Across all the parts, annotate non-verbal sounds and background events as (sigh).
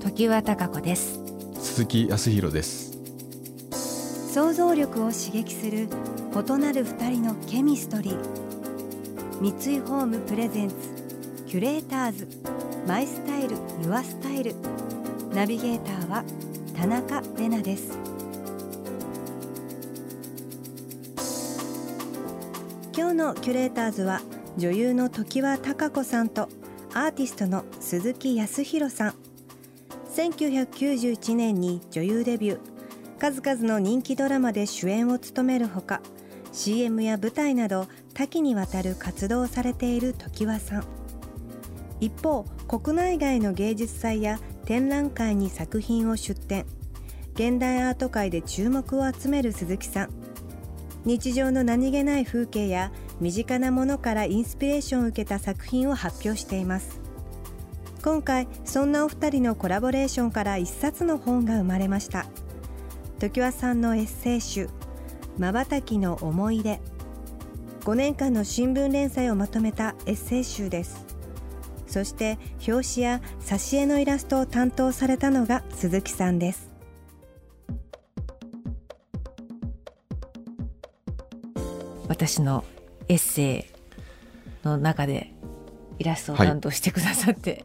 時和貴子です。鈴木康弘です。想像力を刺激する異なる二人のケミストリー。三井ホームプレゼンツキュレーターズ。マイスタイルユアスタイル。ナビゲーターは田中れなです。今日のキュレーターズは女優の常盤貴子さんとアーティストの鈴木康弘さん1991年に女優デビュー。数々の人気ドラマで主演を務めるほか CM や舞台など多岐にわたる活動をされている常盤さん。一方国内外の芸術祭や展覧会に作品を出展。現代アート界で注目を集める鈴木さん。日常の何気ない風景や身近なものからインスピレーションを受けた作品を発表しています。今回そんなお二人のコラボレーションから一冊の本が生まれました。常盤さんのエッセイ集「まばたきの思い出」5年間の新聞連載をまとめたエッセイ集です。そして表紙や挿絵のイラストを担当されたのが鈴木さんです。私のエッセイの中でイラストを担当してくださって、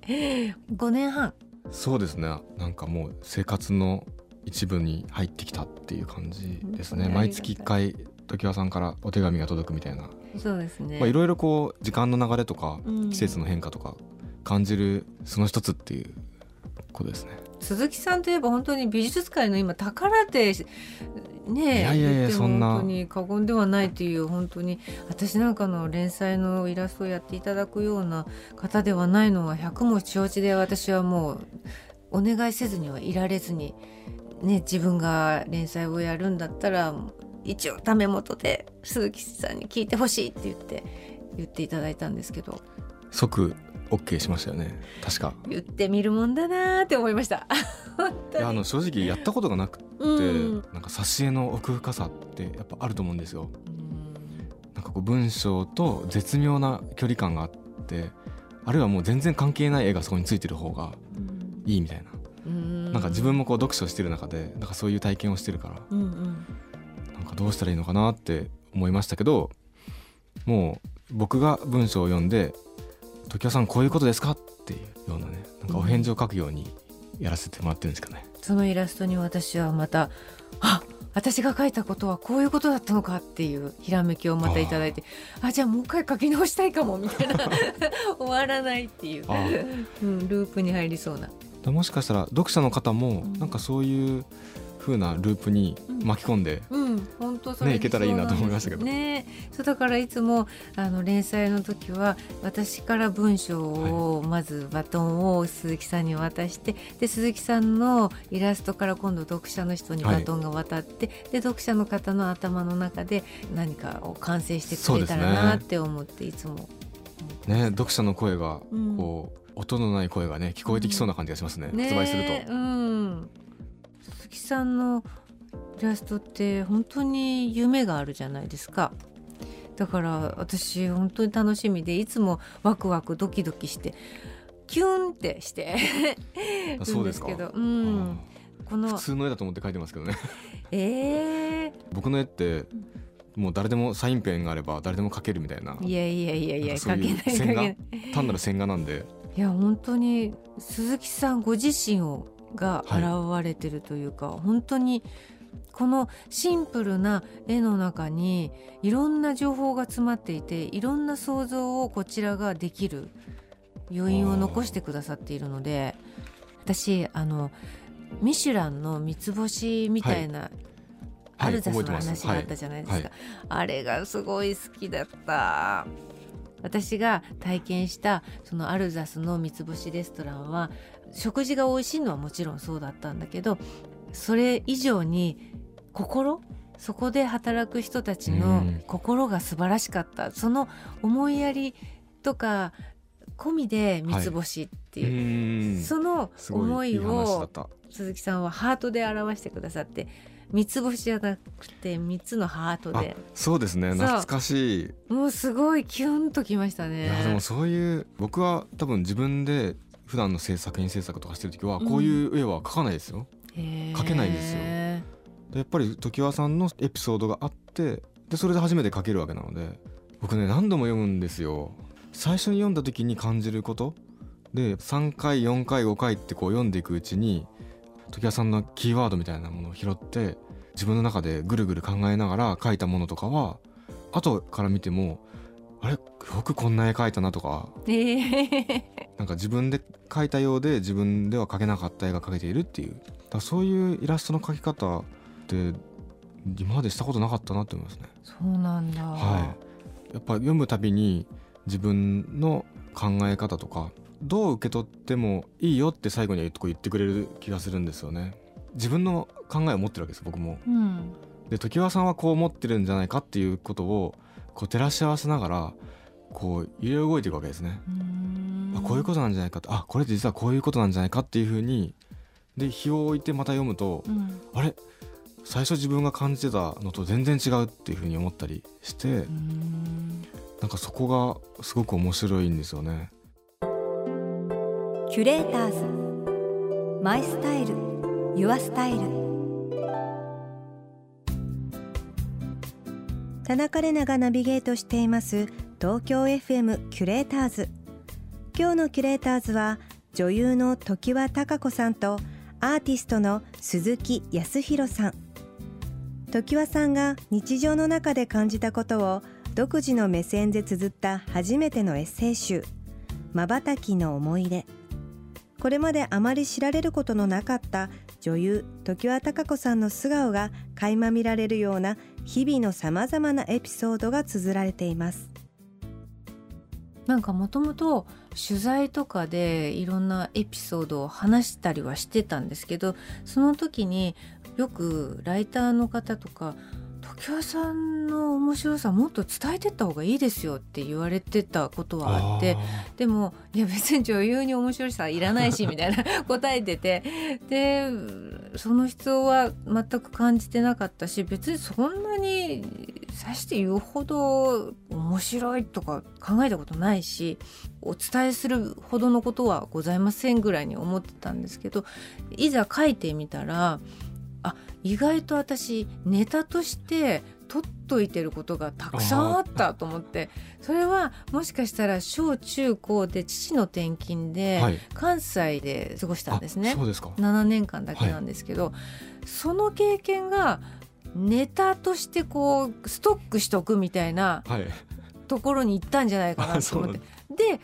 5年半。そうですね。なんかもう生活の一部に入ってきたっていう感じですね。うん。毎月1回常盤さんからお手紙が届くみたいな。そうですね、まあいろいろこう時間の流れとかうん。季節の変化とか感じるその一つっていうことですね。鈴木さんといえば本当に美術界の今宝でねえいやいやいやそんな。本当に過言ではないという本当に私なんかの連載のイラストをやっていただくような方ではないのは百も承知で私はもうお願いせずにはいられずに、ね、自分が連載をやるんだったら一応ダメ元で鈴木さんに聞いてほしいって言って言っていただいたんですけど。即 OK しましたよね。確か。言ってみるもんだなーって思いました。(laughs) 本いやあの正直やったことがなくなんか挿絵の奥深さってやっぱあると思うんですよ。なんかこう文章と絶妙な距離感があってあるいはもう全然関係ない絵がそこについてる方がいいみたいな、うん。なんか自分もこう読書してる中でなんかそういう体験をしてるからうんうん。なんかどうしたらいいのかなって思いましたけどもう僕が文章を読んで「時代さんこういうことですか?」っていうようなねなんかお返事を書くようにやらせてもらってるんですかね。そのイラストに私はまたあ私が書いたことはこういうことだったのかっていうひらめきをまたいただいてあじゃあもう一回書き直したいかもみたいな (laughs) 終わらないっていう、あうん、ループに入りそうな。だもしかしたら読者の方もうん。なんかそういう風なループに巻き込んで、うん本当それねいけたらいいなと思いましたけど。ね。そうだからいつもあの連載の時は私から文章をまずバトンを鈴木さんに渡してで鈴木さんのイラストから今度読者の人にバトンが渡って、で読者の方の頭の中で何かを完成してくれたらなって思っていつもね読者の声がうん。こう、音のない声がね聞こえてきそうな感じがしますね、ね発売すると。うん、鈴木さんのイラストって本当に夢があるじゃないですか。だから私本当に楽しみでいつもワクワクドキドキしてキュンってして。あそうですけど、うん、この普通の絵だと思って描いてますけどね。え僕の絵ってもう誰でもサインペンがあれば誰でも描けるみたいな。ー、いやいやいやいやなんかそういう書けない。線画？単なる線画なんで。いや本当に鈴木さんご自身をがはい。現れてるというか、本当にこのシンプルな絵の中にいろんな情報が詰まっていていろんな想像をこちらができる余韻を残してくださっているので私あのミシュランの三つ星みたいな、アルザスの話があったじゃないですか、はいはい。あれがすごい好きだった。私が体験したそのアルザスの三つ星レストランは食事が美味しいのはもちろんそうだったんだけどそれ以上に心？そこで働く人たちの心が素晴らしかった、その思いやりとか込みで三つ星っていう、はい、その思いを鈴木さんはハートで表してくださって三つ星じゃなくて三つのハートで。そうですね。懐かしい。もうすごいキュンときましたね。いやでもそういう僕は多分自分で普段の制作品制作とかしてる時はこういう絵は描かないですよ、うん、描けないですよ。やっぱり常盤さんのエピソードがあってでそれで初めて描けるわけなので僕ね何度も読むんですよ。最初に読んだ時に感じること。で3回4回5回ってこう読んでいくうちに常盤さんのキーワードみたいなものを拾って自分の中でぐるぐる考えながら書いたものとかは後から見てもあれ？よくこんな絵描いたなとか、えー、なんか自分で描いたようで自分では描けなかった絵が描けているっていうだそういうイラストの描き方って今までしたことなかったなって思いますね。そうなんだ、はい、やっぱ読むたびに自分の考え方とかどう受け取ってもいいよって最後に言ってくれる気がするんですよね。自分の考えを持ってるわけです僕も。うん、で常盤さんはこう思ってるんじゃないかっていうことをこう照らし合わせながらこう揺れ動いていくわけですね。あこういうことなんじゃないかとあこれ実はこういうことなんじゃないかっていうふうにで日を置いてまた読むと、うん、あれ？最初自分が感じてたのと全然違うっていうふうに思ったりしてなんかそこがすごく面白いんですよね。キュレーターズ。マイスタイル。ユアスタイル。田中れながナビゲートしています東京 FM キュレーターズ。今日のキュレーターズは女優の常盤貴子さんとアーティストの鈴木康弘さん。常盤さんが日常の中で感じたことを独自の目線で綴った初めてのエッセイ集「まばたきの思い出」これまであまり知られることのなかった女優常盤貴子さんの素顔が垣間見られるような日々のさまざまなエピソードが綴られています。なんかもともと取材とかでいろんなエピソードを話したりはしてたんですけどその時によくライターの方とか常盤さんの面白さもっと伝えてった方がいいですよって言われてたことはあってでもいや別に女優に面白さいらないし (laughs) みたいな答えててでその必要は全く感じてなかったし別にそんなにさして言うほど面白いとか考えたことないしお伝えするほどのことはございませんぐらいに思ってたんですけどいざ書いてみたらあ意外と私ネタとして取っといてることがたくさんあったと思ってそれはもしかしたら小中高で父の転勤で関西で過ごしたんですね、はい、7年間だけなんですけど、はい、その経験がネタとしてこうストックしとくみたいなところに行ったんじゃないかなと思って。で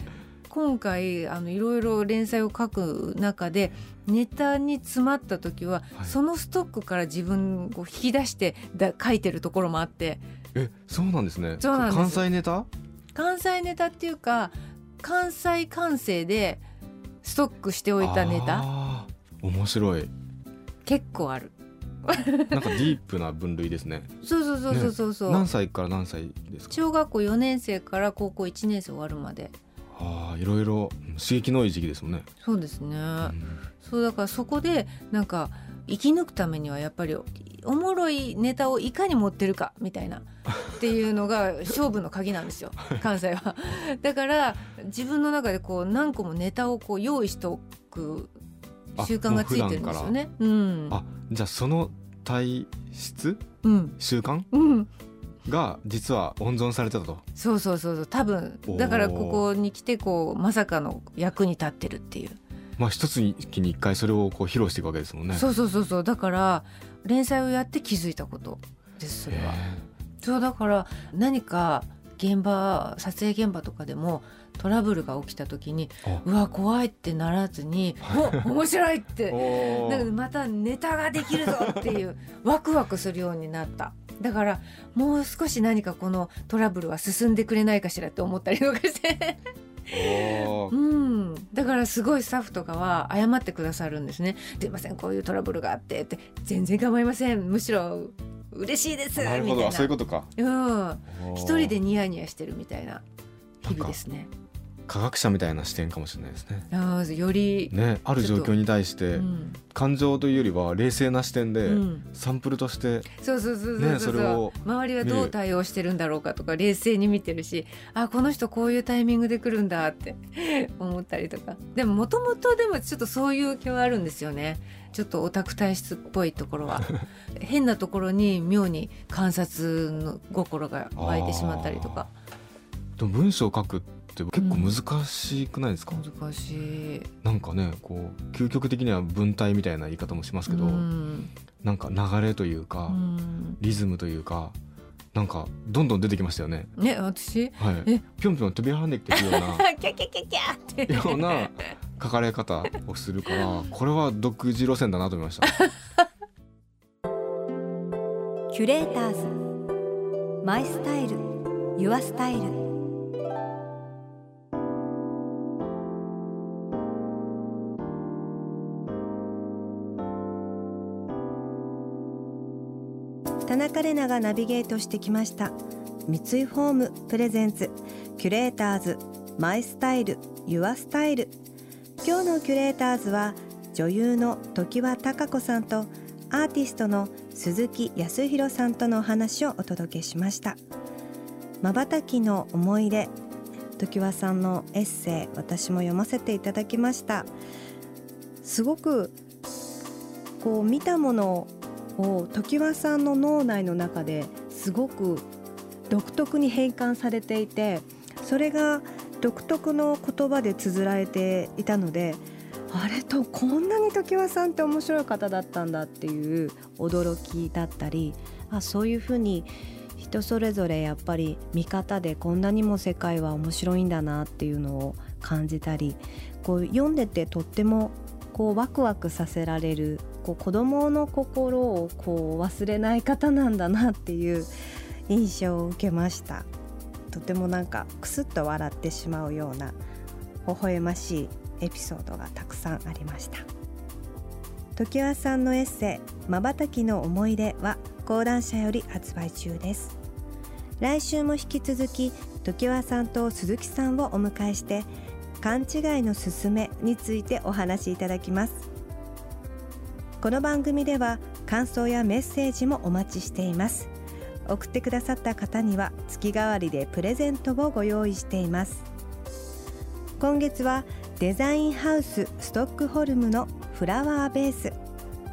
今回あのいろいろ連載を書く中でネタに詰まった時は、はい、そのストックから自分を引き出してだ書いてるところもあって。えそうなんですね。そうなんです。関西ネタ？関西ネタっていうか関西関西でストックしておいたネタ。面白い。結構あるなんかディープな分類ですね。そうそうそうそうそうそう、ね、何歳から何歳ですか？小学校4年生から高校1年生終わるまで。ああ、いろいろ刺激のいい時期ですもんね。そうですね。うん、そうだからそこでなんか生き抜くためにはやっぱりおもろいネタをいかに持ってるかみたいなっていうのが勝負の鍵なんですよ (laughs) 関西は。だから自分の中でこう何個もネタをこう用意しておく習慣がついてるんですよね。うん、あじゃあその体質、うん、習慣、うん、が実は温存されてたと。そうそうそうそう。多分だからここに来てこうまさかの役に立ってるっていう。まあ一つにに一回それをこう披露していくわけですもんね。そうそうそうそう。だから連載をやって気づいたことですそれは。そうだから何か現場撮影現場とかでもトラブルが起きた時にうわ怖いってならずに「お面白い!」って (laughs) なんかまたネタができるぞっていう (laughs) ワクワクするようになった。だからもう少し何かこのトラブルは進んでくれないかしらって思ったりとかして。うん、だからすごいスタッフとかは謝ってくださるんですね「すいませんこういうトラブルがあって」って「全然構いません。むしろ嬉しいです」みたいな。なるほどあそういうことか。うん、一人でにニヤニヤしてるみたいな日々ですね。科学者みたいな視点かもしれないですね。あーより、ねある状況に対してうん。感情というよりは冷静な視点でうん。サンプルとしてそうそうそうそうねそう。それを周りはどう対応してるんだろうかとか冷静に見てるしあこの人こういうタイミングで来るんだって (laughs) 思ったりとか。でももともとでもちょっとそういう気はあるんですよね。ちょっとオタク体質っぽいところは。(laughs) 変なところに妙に観察の心が湧いてしまったりとか。文章を書くって結構難しくないですか、難しい。なんかねこう究極的には文体みたいな言い方もしますけど、うん。なんか流れというか、うん。リズムというかなんかどんどん出てきましたよね。ね私？はい。え？ぴょんぴょん飛び跳ねてくるような (laughs) キャキャキャキャって。ような書かれ方をするから (laughs) これは独自路線だなと思いました。キュレーターズ。マイスタイル。ユアスタイル田中れながナビゲートしてきました。三井ホームプレゼンツキュレーターズマイスタイルユアスタイル。今日のキュレーターズは女優の常盤貴子さんとアーティストの鈴木康弘さんとのお話をお届けしました。瞬きの思い出常盤さんのエッセイ私も読ませていただきました。すごくこう見たものを常盤さんの脳内の中ですごく独特に変換されていてそれが独特の言葉で綴られていたのであれとこんなに常盤さんって面白い方だったんだっていう驚きだったりあそういうふうに人それぞれやっぱり見方でこんなにも世界は面白いんだなっていうのを感じたりこう読んでてとってもこうワクワクさせられるこう子供の心をこう忘れない方なんだなっていう印象を受けました。とてもなんかクスッと笑ってしまうような微笑ましいエピソードがたくさんありました。常盤さんのエッセイ「まばたきの思い出」は講談社より発売中です。来週も引き続き常盤さんと鈴木さんをお迎えして勘違いのすすめについてお話しいただきます。この番組では感想やメッセージもお待ちしています。送ってくださった方には月替わりでプレゼントをご用意しています。今月はデザインハウスストックホルムのフラワーベース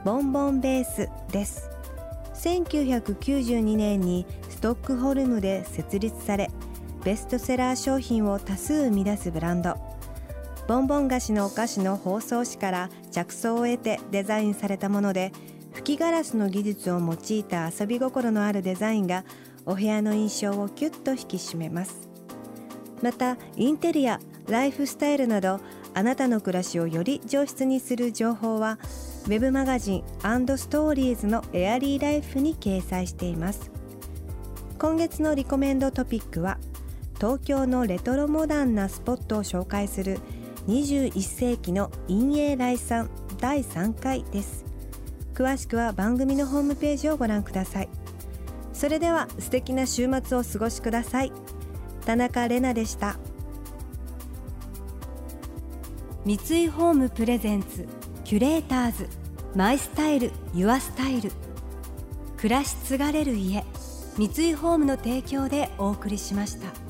ボンボンベースです。1992年にストックホルムで設立されベストセラー商品を多数生み出すブランド。ボンボン菓子のお菓子の包装紙から着想を得てデザインされたもので吹きガラスの技術を用いた遊び心のあるデザインがお部屋の印象をキュッと引き締めます。またインテリアライフスタイルなどあなたの暮らしをより上質にする情報はウェブマガジンストーリーズのエアリーライフに掲載しています。今月のリコメンドトピックは東京のレトロモダンなスポットを紹介する21世紀の陰影来産第3回です。詳しくは番組のホームページをご覧ください。それでは素敵な週末をお過ごしください。田中れなでした。三井ホームプレゼンツキュレーターズマイスタイルユアスタイル。暮らし継がれる家三井ホームの提供でお送りしました。